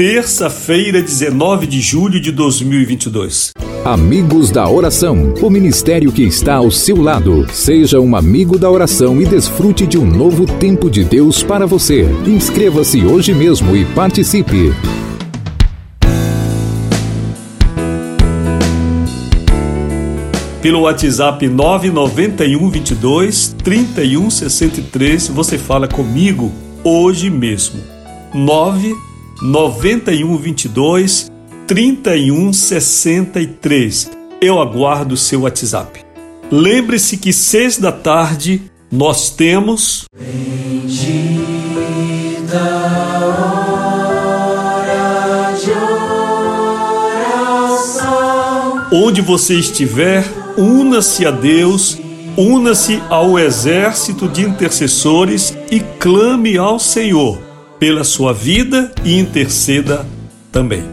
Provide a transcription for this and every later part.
terça-feira, 19 de julho de 2022. Amigos da Oração, o ministério que está ao seu lado. Seja um amigo da oração e desfrute de um novo tempo de Deus para você. Inscreva-se hoje mesmo e participe. Pelo WhatsApp 991 22 31 63 você fala comigo hoje mesmo. 9 91 22 31 63. Eu aguardo o seu WhatsApp. Lembre-se que seis da tarde nós temos. Bendita hora de oração. Onde você estiver, una-se a Deus, una-se ao exército de intercessores e clame ao Senhor pela sua vida e interceda também.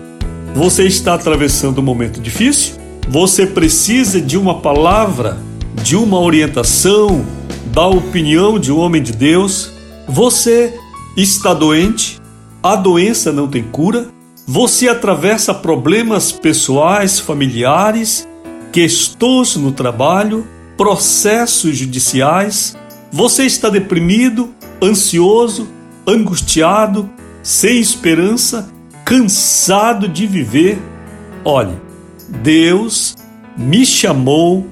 Você está atravessando um momento difícil? Você precisa de uma palavra, de uma orientação, da opinião de um homem de Deus? Você está doente? A doença não tem cura? Você atravessa problemas pessoais, familiares, questões no trabalho, processos judiciais? Você está deprimido, ansioso, angustiado, sem esperança, cansado de viver, olhe, Deus me chamou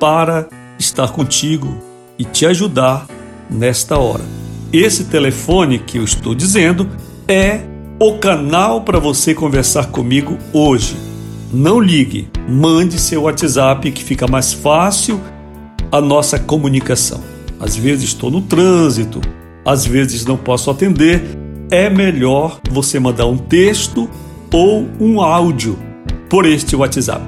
para estar contigo e te ajudar nesta hora. Esse telefone que eu estou dizendo é o canal para você conversar comigo hoje. Não ligue, mande seu WhatsApp que fica mais fácil a nossa comunicação. Às vezes estou no trânsito, às vezes não posso atender, é melhor você mandar um texto ou um áudio por este WhatsApp.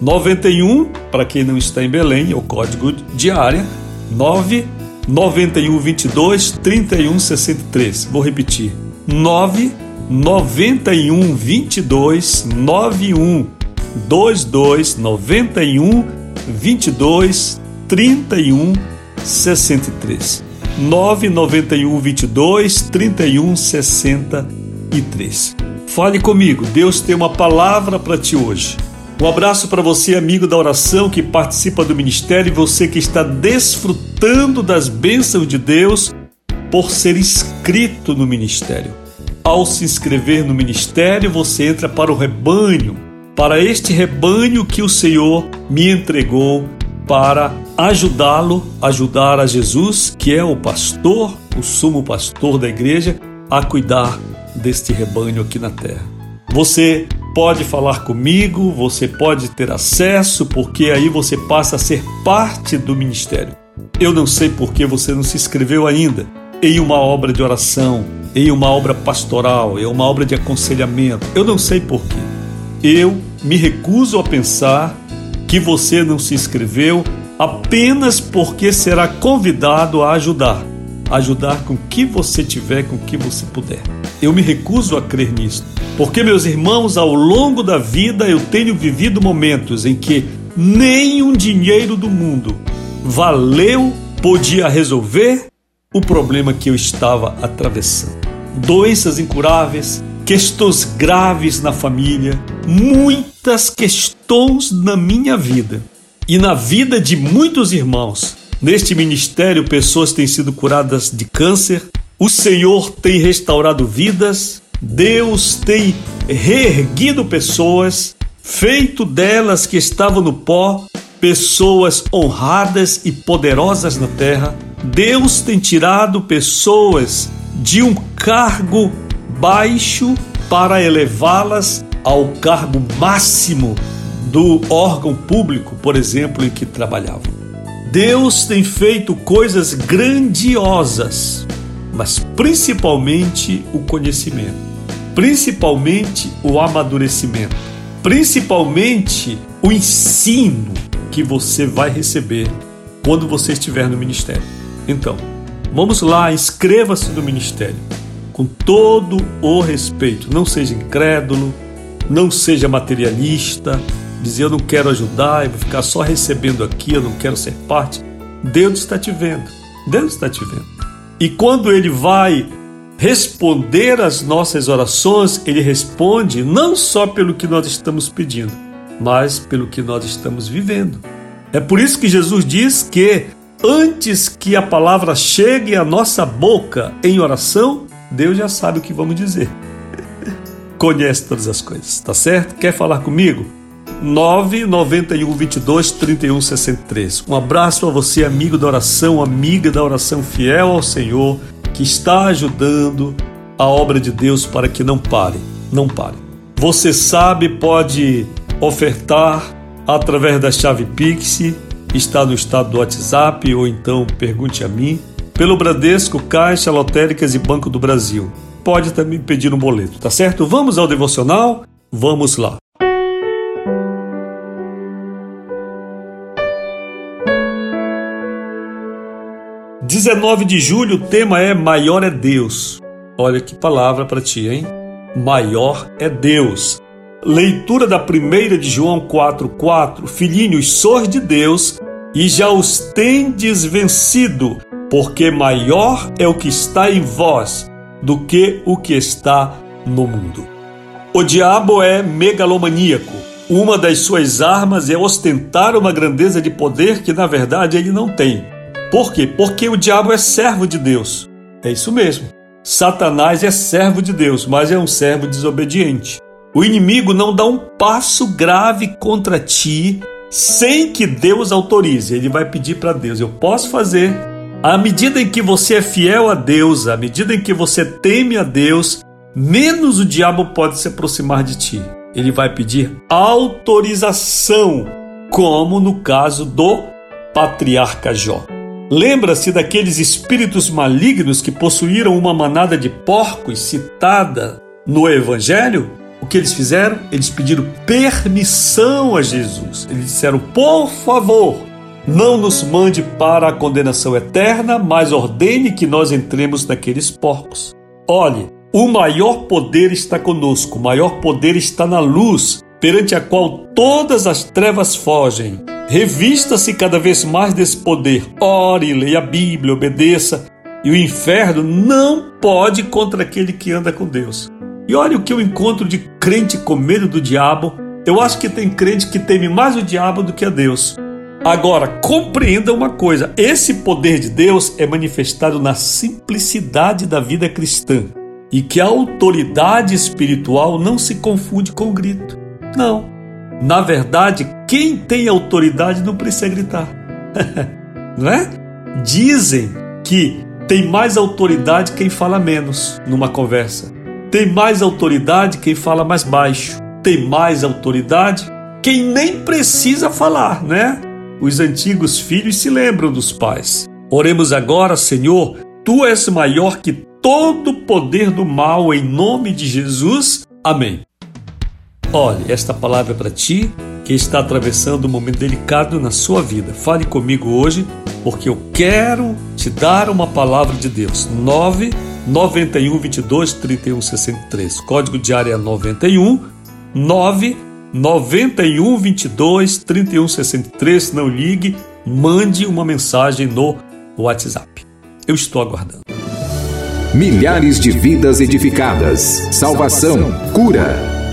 91, para quem não está em Belém, é o código de área, 9 91 22 31 63. Vou repetir. 9 91 22 91 22 91 22 31 63. 991 22 31 63. Fale comigo, Deus tem uma palavra para ti hoje. Um abraço para você, amigo da oração que participa do ministério e você que está desfrutando das bênçãos de Deus por ser inscrito no ministério. Ao se inscrever no ministério, você entra para o rebanho, para este rebanho que o Senhor me entregou para ajudá-lo, ajudar a Jesus, que é o pastor, o sumo pastor da igreja, a cuidar deste rebanho aqui na terra. Você pode falar comigo, você pode ter acesso, porque aí você passa a ser parte do ministério. Eu não sei por que você não se inscreveu ainda em uma obra de oração, em uma obra pastoral, em uma obra de aconselhamento. Eu não sei por quê. Eu me recuso a pensar que você não se inscreveu apenas porque será convidado a ajudar. Ajudar com o que você tiver, com o que você puder. Eu me recuso a crer nisso, porque, meus irmãos, ao longo da vida eu tenho vivido momentos em que nenhum dinheiro do mundo valeu, podia resolver o problema que eu estava atravessando. Doenças incuráveis, questões graves na família, muitas questões na minha vida e na vida de muitos irmãos. Neste ministério, pessoas têm sido curadas de câncer, o Senhor tem restaurado vidas, Deus tem reerguido pessoas, feito delas que estavam no pó pessoas honradas e poderosas na terra. Deus tem tirado pessoas de um cargo baixo para elevá-las ao cargo máximo do órgão público, por exemplo, em que trabalhavam. Deus tem feito coisas grandiosas, mas principalmente o conhecimento, principalmente o amadurecimento. principalmente o ensino que você vai receber quando você estiver no ministério. Então, vamos lá, inscreva-se no ministério com todo o respeito. Não seja incrédulo, não seja materialista, dizer eu não quero ajudar, eu vou ficar só recebendo aqui, eu não quero ser parte. Deus está te vendo. Deus está te vendo. E quando ele vai responder às nossas orações, ele responde não só pelo que nós estamos pedindo, mas pelo que nós estamos vivendo. É por isso que Jesus diz que antes que a palavra chegue à nossa boca em oração, Deus já sabe o que vamos dizer. Conhece todas as coisas, tá certo? Quer falar comigo? 991 22 31 63. Um abraço a você, amigo da oração, amiga da oração fiel ao Senhor, que está ajudando a obra de Deus para que não pare, não pare. Você sabe, pode ofertar através da chave Pix, está no estado do WhatsApp ou então pergunte a mim, pelo Bradesco, Caixa, Lotéricas e Banco do Brasil. Pode também pedir um boleto, tá certo? Vamos ao devocional? Vamos lá. 19 de julho, o tema é Maior é Deus. Olha que palavra para ti, hein? Maior é Deus. Leitura da primeira de João 4:4. Filhinhos, sois de Deus e já os tendes vencido, porque maior é o que está em vós do que o que está no mundo. O diabo é megalomaníaco. Uma das suas armas é ostentar uma grandeza de poder que na verdade ele não tem. Por quê? Porque o diabo é servo de Deus. É isso mesmo. Satanás é servo de Deus, mas é um servo desobediente. O inimigo não dá um passo grave contra ti sem que Deus autorize. Ele vai pedir para Deus: Eu posso fazer. À medida em que você é fiel a Deus, à medida em que você teme a Deus, menos o diabo pode se aproximar de ti. Ele vai pedir autorização, como no caso do patriarca Jó. Lembra-se daqueles espíritos malignos que possuíram uma manada de porcos citada no Evangelho? O que eles fizeram? Eles pediram permissão a Jesus. Eles disseram: por favor, não nos mande para a condenação eterna, mas ordene que nós entremos naqueles porcos. Olhe, o maior poder está conosco, o maior poder está na luz, perante a qual todas as trevas fogem. Revista-se cada vez mais desse poder. Ore, leia a Bíblia, obedeça. E o inferno não pode contra aquele que anda com Deus. E olha o que eu encontro de crente com medo do diabo. Eu acho que tem crente que teme mais o diabo do que a Deus. Agora, compreenda uma coisa: esse poder de Deus é manifestado na simplicidade da vida cristã e que a autoridade espiritual não se confunde com o grito. Não. Na verdade, quem tem autoridade não precisa gritar. não é? Dizem que tem mais autoridade quem fala menos numa conversa. Tem mais autoridade quem fala mais baixo. Tem mais autoridade quem nem precisa falar, né? Os antigos filhos se lembram dos pais. Oremos agora, Senhor, tu és maior que todo o poder do mal, em nome de Jesus. Amém. Olhe, esta palavra é para ti que está atravessando um momento delicado na sua vida. Fale comigo hoje, porque eu quero te dar uma palavra de Deus. 9 91 22 31 63. Código de área 91 9 91 22 31 63. Não ligue, mande uma mensagem no WhatsApp. Eu estou aguardando. Milhares de vidas edificadas, salvação, cura.